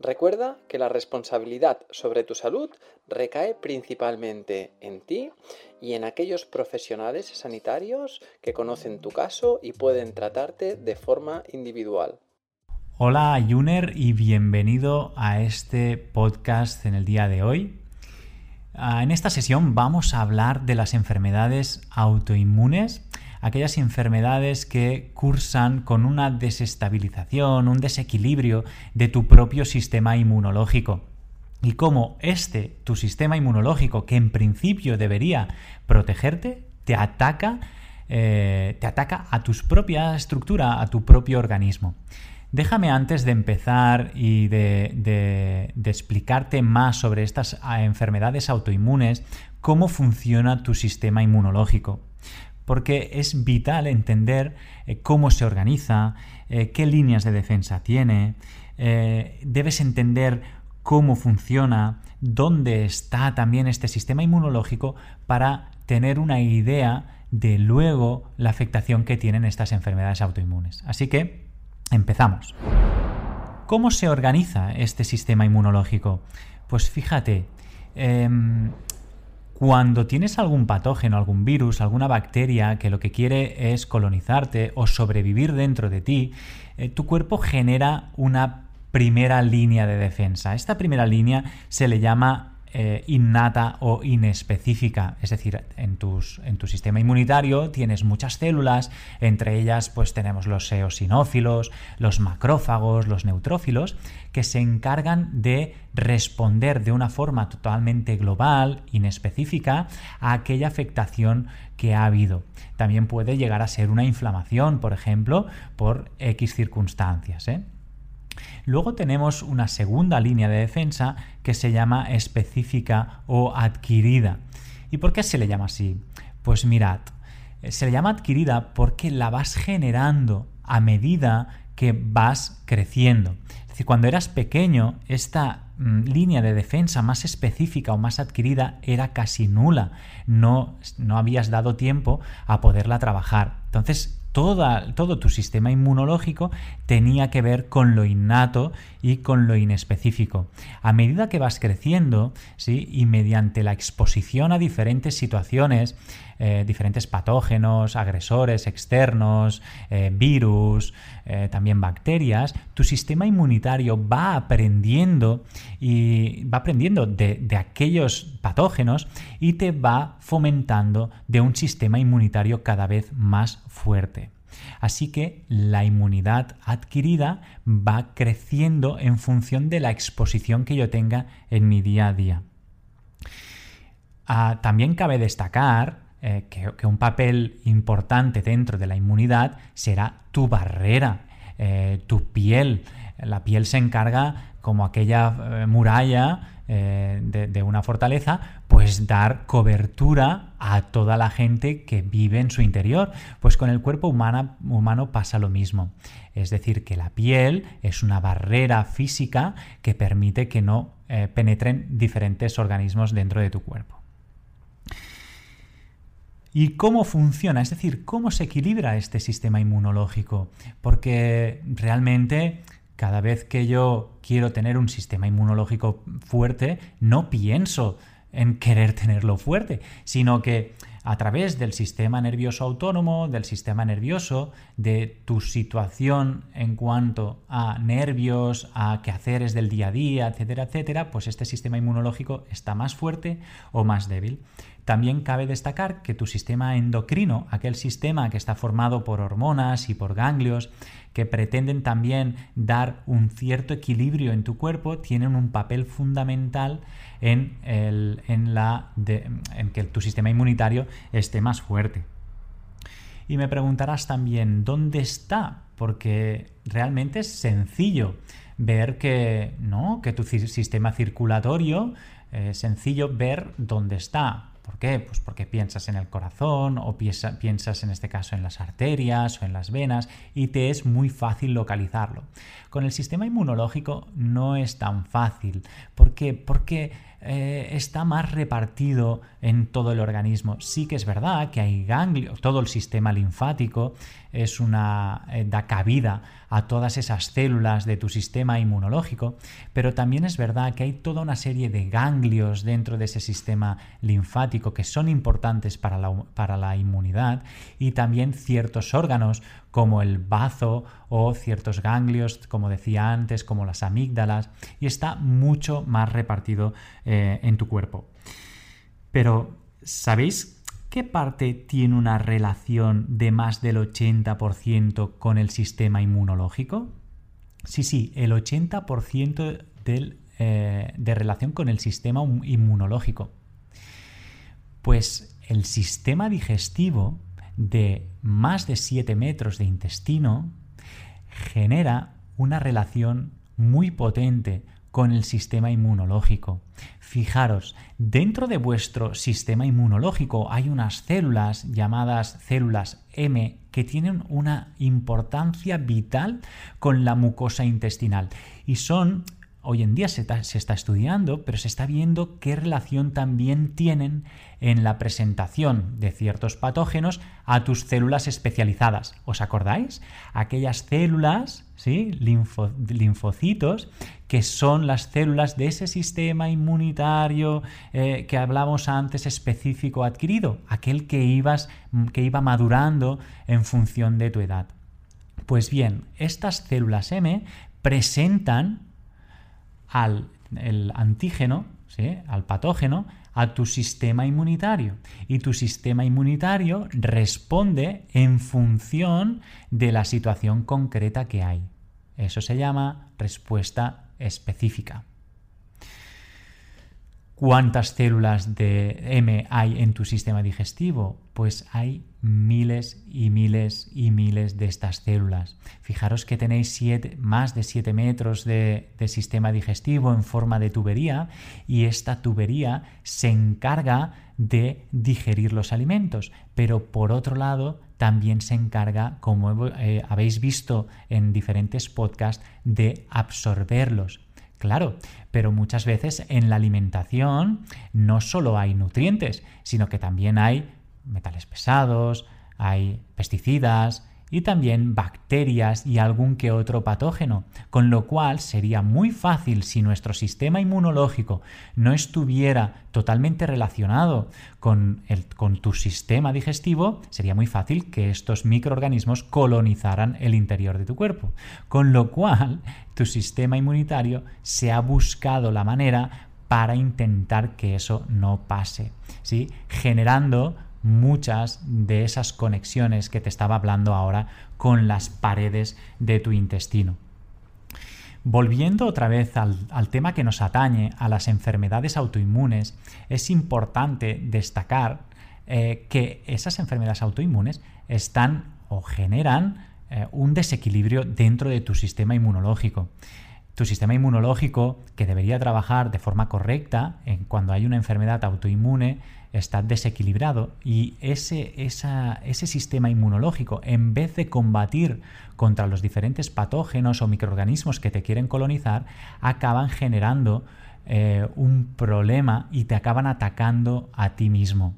Recuerda que la responsabilidad sobre tu salud recae principalmente en ti y en aquellos profesionales sanitarios que conocen tu caso y pueden tratarte de forma individual. Hola Juner y bienvenido a este podcast en el día de hoy. Ah, en esta sesión vamos a hablar de las enfermedades autoinmunes aquellas enfermedades que cursan con una desestabilización, un desequilibrio de tu propio sistema inmunológico. Y cómo este, tu sistema inmunológico, que en principio debería protegerte, te ataca, eh, te ataca a tu propia estructura, a tu propio organismo. Déjame antes de empezar y de, explicarte más sobre estas ah, enfermedades autoinmunes, cómo funciona tu sistema inmunológico porque es vital entender eh, cómo se organiza, eh, qué líneas de defensa tiene, eh, debes entender cómo funciona, dónde está también este sistema inmunológico para tener una idea de luego la afectación que tienen estas enfermedades autoinmunes. Así que empezamos. ¿Cómo se organiza este sistema inmunológico? Pues fíjate, em, cuando tienes algún patógeno, algún virus, alguna bacteria que lo que quiere es colonizarte o sobrevivir dentro de ti, eh, tu cuerpo genera una primera línea de defensa. Esta primera línea se le llama eh, innata o inespecífica. Es decir, en, en, tu sistema inmunitario tienes muchas células, entre ellas pues tenemos los eosinófilos, los macrófagos, los neutrófilos, que se encargan de responder de una forma totalmente global, inespecífica, a aquella afectación que ha habido. También puede llegar a ser una inflamación, por ejemplo, por X circunstancias. ¿eh? Luego tenemos una segunda línea de defensa que se llama específica o adquirida. ¿Y por qué se le llama así? Pues mirad, eh, se le llama adquirida porque la vas generando a medida que vas creciendo. Es decir, cuando eras pequeño, esta mm, línea de defensa más específica o más adquirida era casi nula. No, no habías dado tiempo a poderla trabajar. Entonces, todo tu sistema inmunológico tenía que ver con lo innato y con lo inespecífico. A medida que vas creciendo, ¿sí? y mediante la exposición a diferentes situaciones, eh, diferentes patógenos, agresores externos, eh, virus, eh, también bacterias, tu sistema inmunitario va aprendiendo y va aprendiendo de, aquellos patógenos y te va fomentando de un sistema inmunitario cada vez más fuerte. Así que la inmunidad adquirida va creciendo en función de la exposición que yo tenga en mi día a día. Ah, también cabe destacar eh, que, un papel importante dentro de la inmunidad será tu barrera, eh, tu piel. La piel se encarga como aquella eh, muralla de, una fortaleza, pues dar cobertura a toda la gente que vive en su interior. Pues con el cuerpo humano pasa lo mismo. Es decir, que la piel es una barrera física que permite que no penetren diferentes organismos dentro de tu cuerpo. ¿Y cómo funciona? Es decir, ¿cómo se equilibra este sistema inmunológico? Porque realmente cada vez que yo quiero tener un sistema inmunológico fuerte, no pienso en querer tenerlo fuerte, sino que a través del sistema nervioso autónomo, del sistema nervioso, de tu situación en cuanto a nervios, a quehaceres del día a día, etcétera, etcétera, pues este sistema inmunológico está más fuerte o más débil. También cabe destacar que tu sistema endocrino, aquel sistema que está formado por hormonas y por ganglios, que pretenden también dar un cierto equilibrio en tu cuerpo, tienen un papel fundamental en, la en que tu sistema inmunitario esté más fuerte. Y me preguntarás también, ¿dónde está? Porque realmente es sencillo ver que, ¿no? que tu sistema circulatorio, es sencillo ver dónde está. ¿Por qué? Pues porque piensas en el corazón o piensas en este caso en las arterias o en las venas y te es muy fácil localizarlo. Con el sistema inmunológico no es tan fácil. ¿Por qué? Porque eh, está más repartido en todo el organismo. Sí que es verdad que hay ganglios, todo el sistema linfático es una eh, da cabida a todas esas células de tu sistema inmunológico, pero también es verdad que hay toda una serie de ganglios dentro de ese sistema linfático que son importantes para la, para la inmunidad y también ciertos órganos como el bazo o ciertos ganglios, como decía antes, como las amígdalas, y está mucho más repartido eh, en tu cuerpo. Pero, ¿sabéis qué parte tiene una relación de más del 80% con el sistema inmunológico? Sí, sí, el 80% eh, de relación con el sistema inmunológico. Pues el sistema digestivo de más de 7 metros de intestino genera una relación muy potente con el sistema inmunológico. Fijaros, dentro de vuestro sistema inmunológico hay unas células llamadas células M que tienen una importancia vital con la mucosa intestinal y son hoy en día se está, estudiando, pero se está viendo qué relación también tienen en la presentación de ciertos patógenos a tus células especializadas. ¿Os acordáis? Aquellas células, ¿sí? linfocitos, que son las células de ese sistema inmunitario eh, que hablamos antes específico adquirido, aquel que, ibas, que iba madurando en función de tu edad. Pues bien, estas células M presentan al el antígeno, al patógeno, a tu sistema inmunitario. Y tu sistema inmunitario responde en función de la situación concreta que hay. Eso se llama respuesta específica. ¿Cuántas células de M hay en tu sistema digestivo? Pues hay miles y miles y miles de estas células. Fijaros que tenéis más de 7 metros de, de, sistema digestivo en forma de tubería y esta tubería se encarga de digerir los alimentos, pero por otro lado también se encarga, como eh, habéis visto en diferentes podcasts, de absorberlos. Claro, pero muchas veces en la alimentación no solo hay nutrientes, sino que también hay metales pesados, hay pesticidas, y también bacterias y algún que otro patógeno, con lo cual sería muy fácil si nuestro sistema inmunológico no estuviera totalmente relacionado con, el, con tu sistema digestivo, sería muy fácil que estos microorganismos colonizaran el interior de tu cuerpo, con lo cual tu sistema inmunitario se ha buscado la manera para intentar que eso no pase, ¿sí? generando muchas de esas conexiones que te estaba hablando ahora con las paredes de tu intestino. Volviendo otra vez al, tema que nos atañe, a las enfermedades autoinmunes, es importante destacar eh, que esas enfermedades autoinmunes están o generan eh, un desequilibrio dentro de tu sistema inmunológico. Tu sistema inmunológico, que debería trabajar de forma correcta en cuando hay una enfermedad autoinmune, está desequilibrado y ese, ese sistema inmunológico, en vez de combatir contra los diferentes patógenos o microorganismos que te quieren colonizar, acaban generando eh, un problema y te acaban atacando a ti mismo.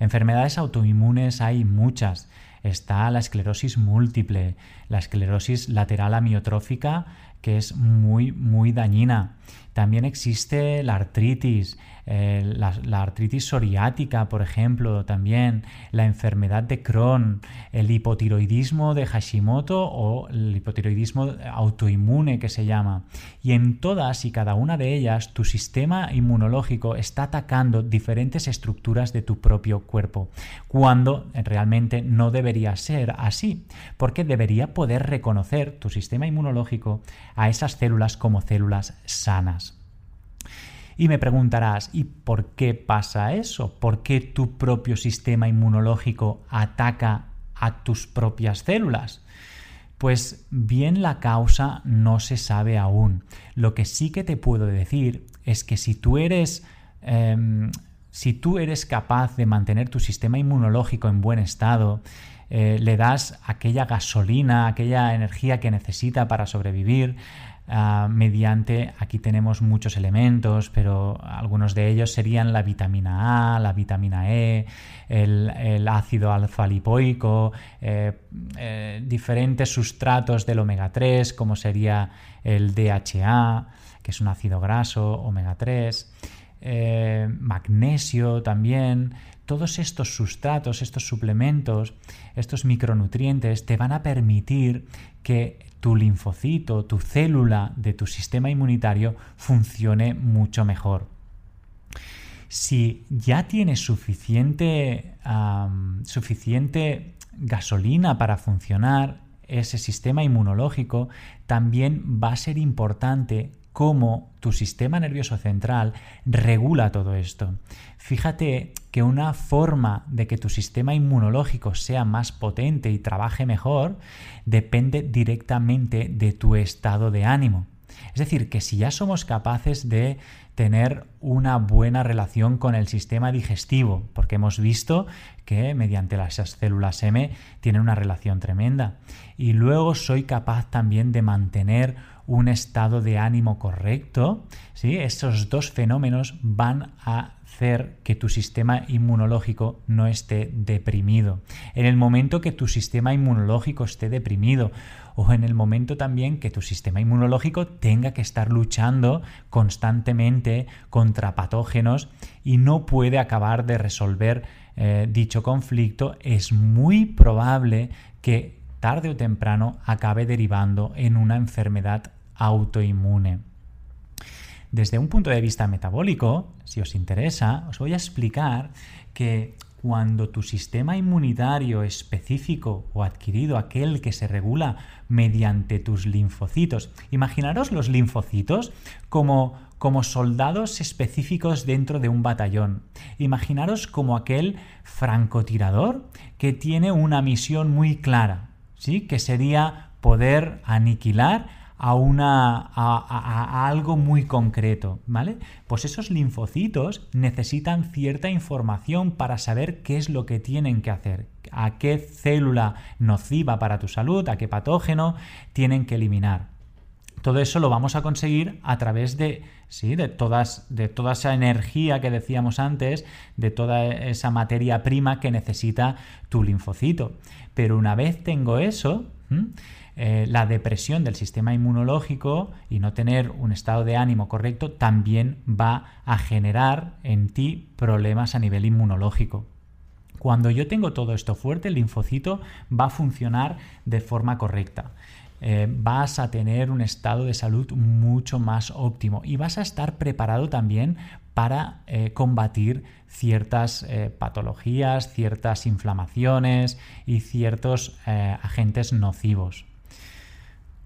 Enfermedades autoinmunes hay muchas. Está la esclerosis múltiple, la esclerosis lateral amiotrófica, que es muy, muy dañina. También existe la artritis, eh, la, artritis psoriática, por ejemplo, también la enfermedad de Crohn, el hipotiroidismo de Hashimoto o el hipotiroidismo autoinmune que se llama. Y en todas y cada una de ellas tu sistema inmunológico está atacando diferentes estructuras de tu propio cuerpo, cuando realmente no debería ser así, porque debería poder reconocer tu sistema inmunológico a esas células como células sanas. Y me preguntarás, ¿y por qué pasa eso? ¿Por qué tu propio sistema inmunológico ataca a tus propias células? Pues bien la causa no se sabe aún. Lo que sí que te puedo decir es que si tú eres... Em, si tú eres capaz de mantener tu sistema inmunológico en buen estado, eh, le das aquella gasolina, aquella energía que necesita para sobrevivir, Ah, mediante, aquí tenemos muchos elementos, pero algunos de ellos serían la vitamina A, la vitamina E, el, ácido alfa-lipoico, eh, eh, diferentes sustratos del omega 3, como sería el DHA, que es un ácido graso, omega 3, eh, magnesio también, todos estos sustratos, estos suplementos, estos micronutrientes te van a permitir que tu linfocito, tu célula de tu sistema inmunitario funcione mucho mejor. Si ya tienes suficiente, suficiente gasolina para funcionar ese sistema inmunológico, también va a ser importante cómo tu sistema nervioso central regula todo esto. Fíjate que una forma de que tu sistema inmunológico sea más potente y trabaje mejor depende directamente de tu estado de ánimo. Es decir, que si ya somos capaces de tener una buena relación con el sistema digestivo, porque hemos visto que mediante las células M tienen una relación tremenda, y luego soy capaz también de mantener un estado de ánimo correcto, ¿sí? estos dos fenómenos van a hacer que tu sistema inmunológico no esté deprimido. En el momento que tu sistema inmunológico esté deprimido o en el momento también que tu sistema inmunológico tenga que estar luchando constantemente contra patógenos y no puede acabar de resolver eh, dicho conflicto, es muy probable que tarde o temprano acabe derivando en una enfermedad autoinmune. Desde un punto de vista metabólico, si os interesa, os voy a explicar que cuando tu sistema inmunitario específico o adquirido, aquel que se regula mediante tus linfocitos, imaginaros los linfocitos como, como soldados específicos dentro de un batallón. Imaginaros como aquel francotirador que tiene una misión muy clara. Que sería poder aniquilar a, una, a, algo muy concreto, ¿vale? Pues esos linfocitos necesitan cierta información para saber qué es lo que tienen que hacer, a qué célula nociva para tu salud, a qué patógeno tienen que eliminar. Todo eso lo vamos a conseguir a través de, ¿sí? de, todas, de toda esa energía que decíamos antes, de toda esa materia prima que necesita tu linfocito. Pero una vez tengo eso, eh, la depresión del sistema inmunológico y no tener un estado de ánimo correcto también va a generar en ti problemas a nivel inmunológico. Cuando yo tengo todo esto fuerte, el linfocito va a funcionar de forma correcta. Eh, vas a tener un estado de salud mucho más óptimo y vas a estar preparado también para eh, combatir ciertas eh, patologías, ciertas inflamaciones y ciertos agentes nocivos.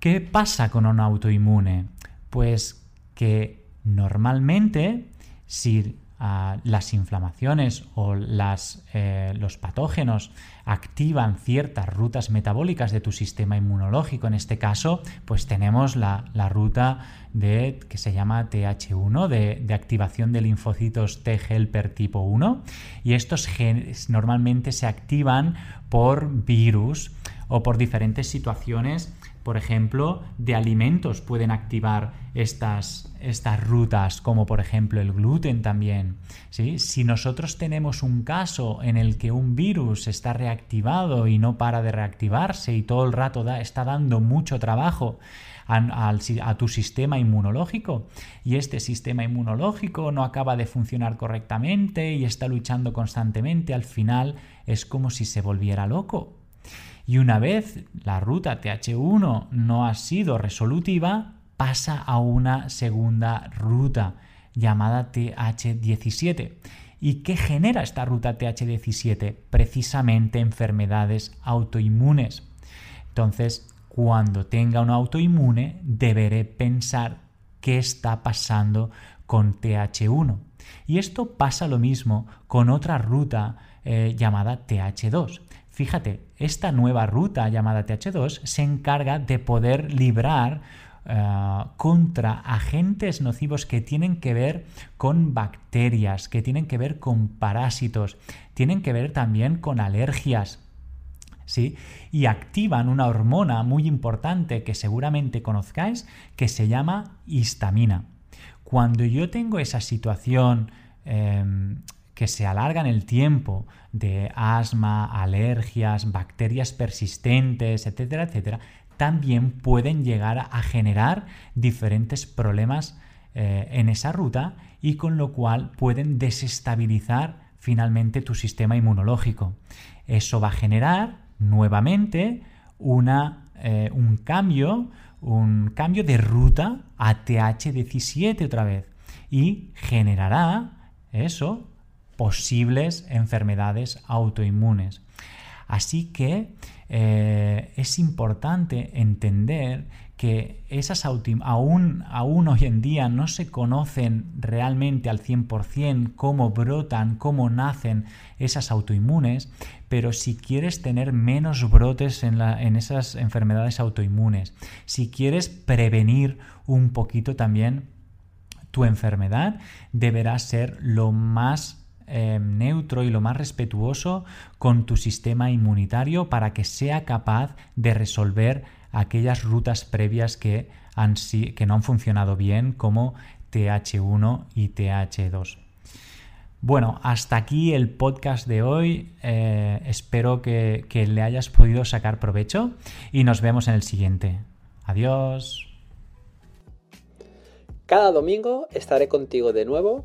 ¿Qué pasa con un autoinmune? Pues que normalmente si las inflamaciones o eh, los patógenos activan ciertas rutas metabólicas de tu sistema inmunológico. En este caso, pues tenemos la, ruta de, que se llama TH1, de, activación de linfocitos T helper tipo 1, y estos genes normalmente se activan por virus o por diferentes situaciones por ejemplo, de alimentos pueden activar estas, estas rutas, como por ejemplo el gluten también. Si nosotros tenemos un caso en el que un virus está reactivado y no para de reactivarse y todo el rato está dando mucho trabajo a, tu sistema inmunológico y este sistema inmunológico no acaba de funcionar correctamente y está luchando constantemente, al final es como si se volviera loco. Y una vez la ruta TH1 no ha sido resolutiva, pasa a una segunda ruta llamada TH17. ¿Y qué genera esta ruta TH17? Precisamente enfermedades autoinmunes. Entonces, cuando tenga un autoinmune, deberé pensar qué está pasando con TH1. Y esto pasa lo mismo con otra ruta eh, llamada TH2. Fíjate, esta nueva ruta llamada TH2 se encarga de poder librar eh, contra agentes nocivos que tienen que ver con bacterias, que tienen que ver con parásitos, tienen que ver también con alergias. ¿Sí? Y activan una hormona muy importante que seguramente conozcáis que se llama histamina. Cuando yo tengo esa situación em, que se alargan el tiempo de asma, alergias, bacterias persistentes, etcétera, etcétera, también pueden llegar a generar diferentes problemas eh, en esa ruta y con lo cual pueden desestabilizar finalmente tu sistema inmunológico. Eso va a generar nuevamente una, eh, un cambio, un cambio de ruta a TH17 otra vez y generará eso posibles enfermedades autoinmunes. Así que eh, es importante entender que esas aún, aún hoy en día no se conocen realmente al 100% cómo brotan, cómo nacen esas autoinmunes, pero si quieres tener menos brotes en, en esas enfermedades autoinmunes, si quieres prevenir un poquito también tu enfermedad, deberás ser lo más Em, neutro y lo más respetuoso con tu sistema inmunitario para que sea capaz de resolver aquellas rutas previas que, han, que no han funcionado bien como TH1 y TH2. Bueno, hasta aquí el podcast de hoy. Eh, espero que, que le hayas podido sacar provecho y nos vemos en el siguiente. Adiós. Cada domingo estaré contigo de nuevo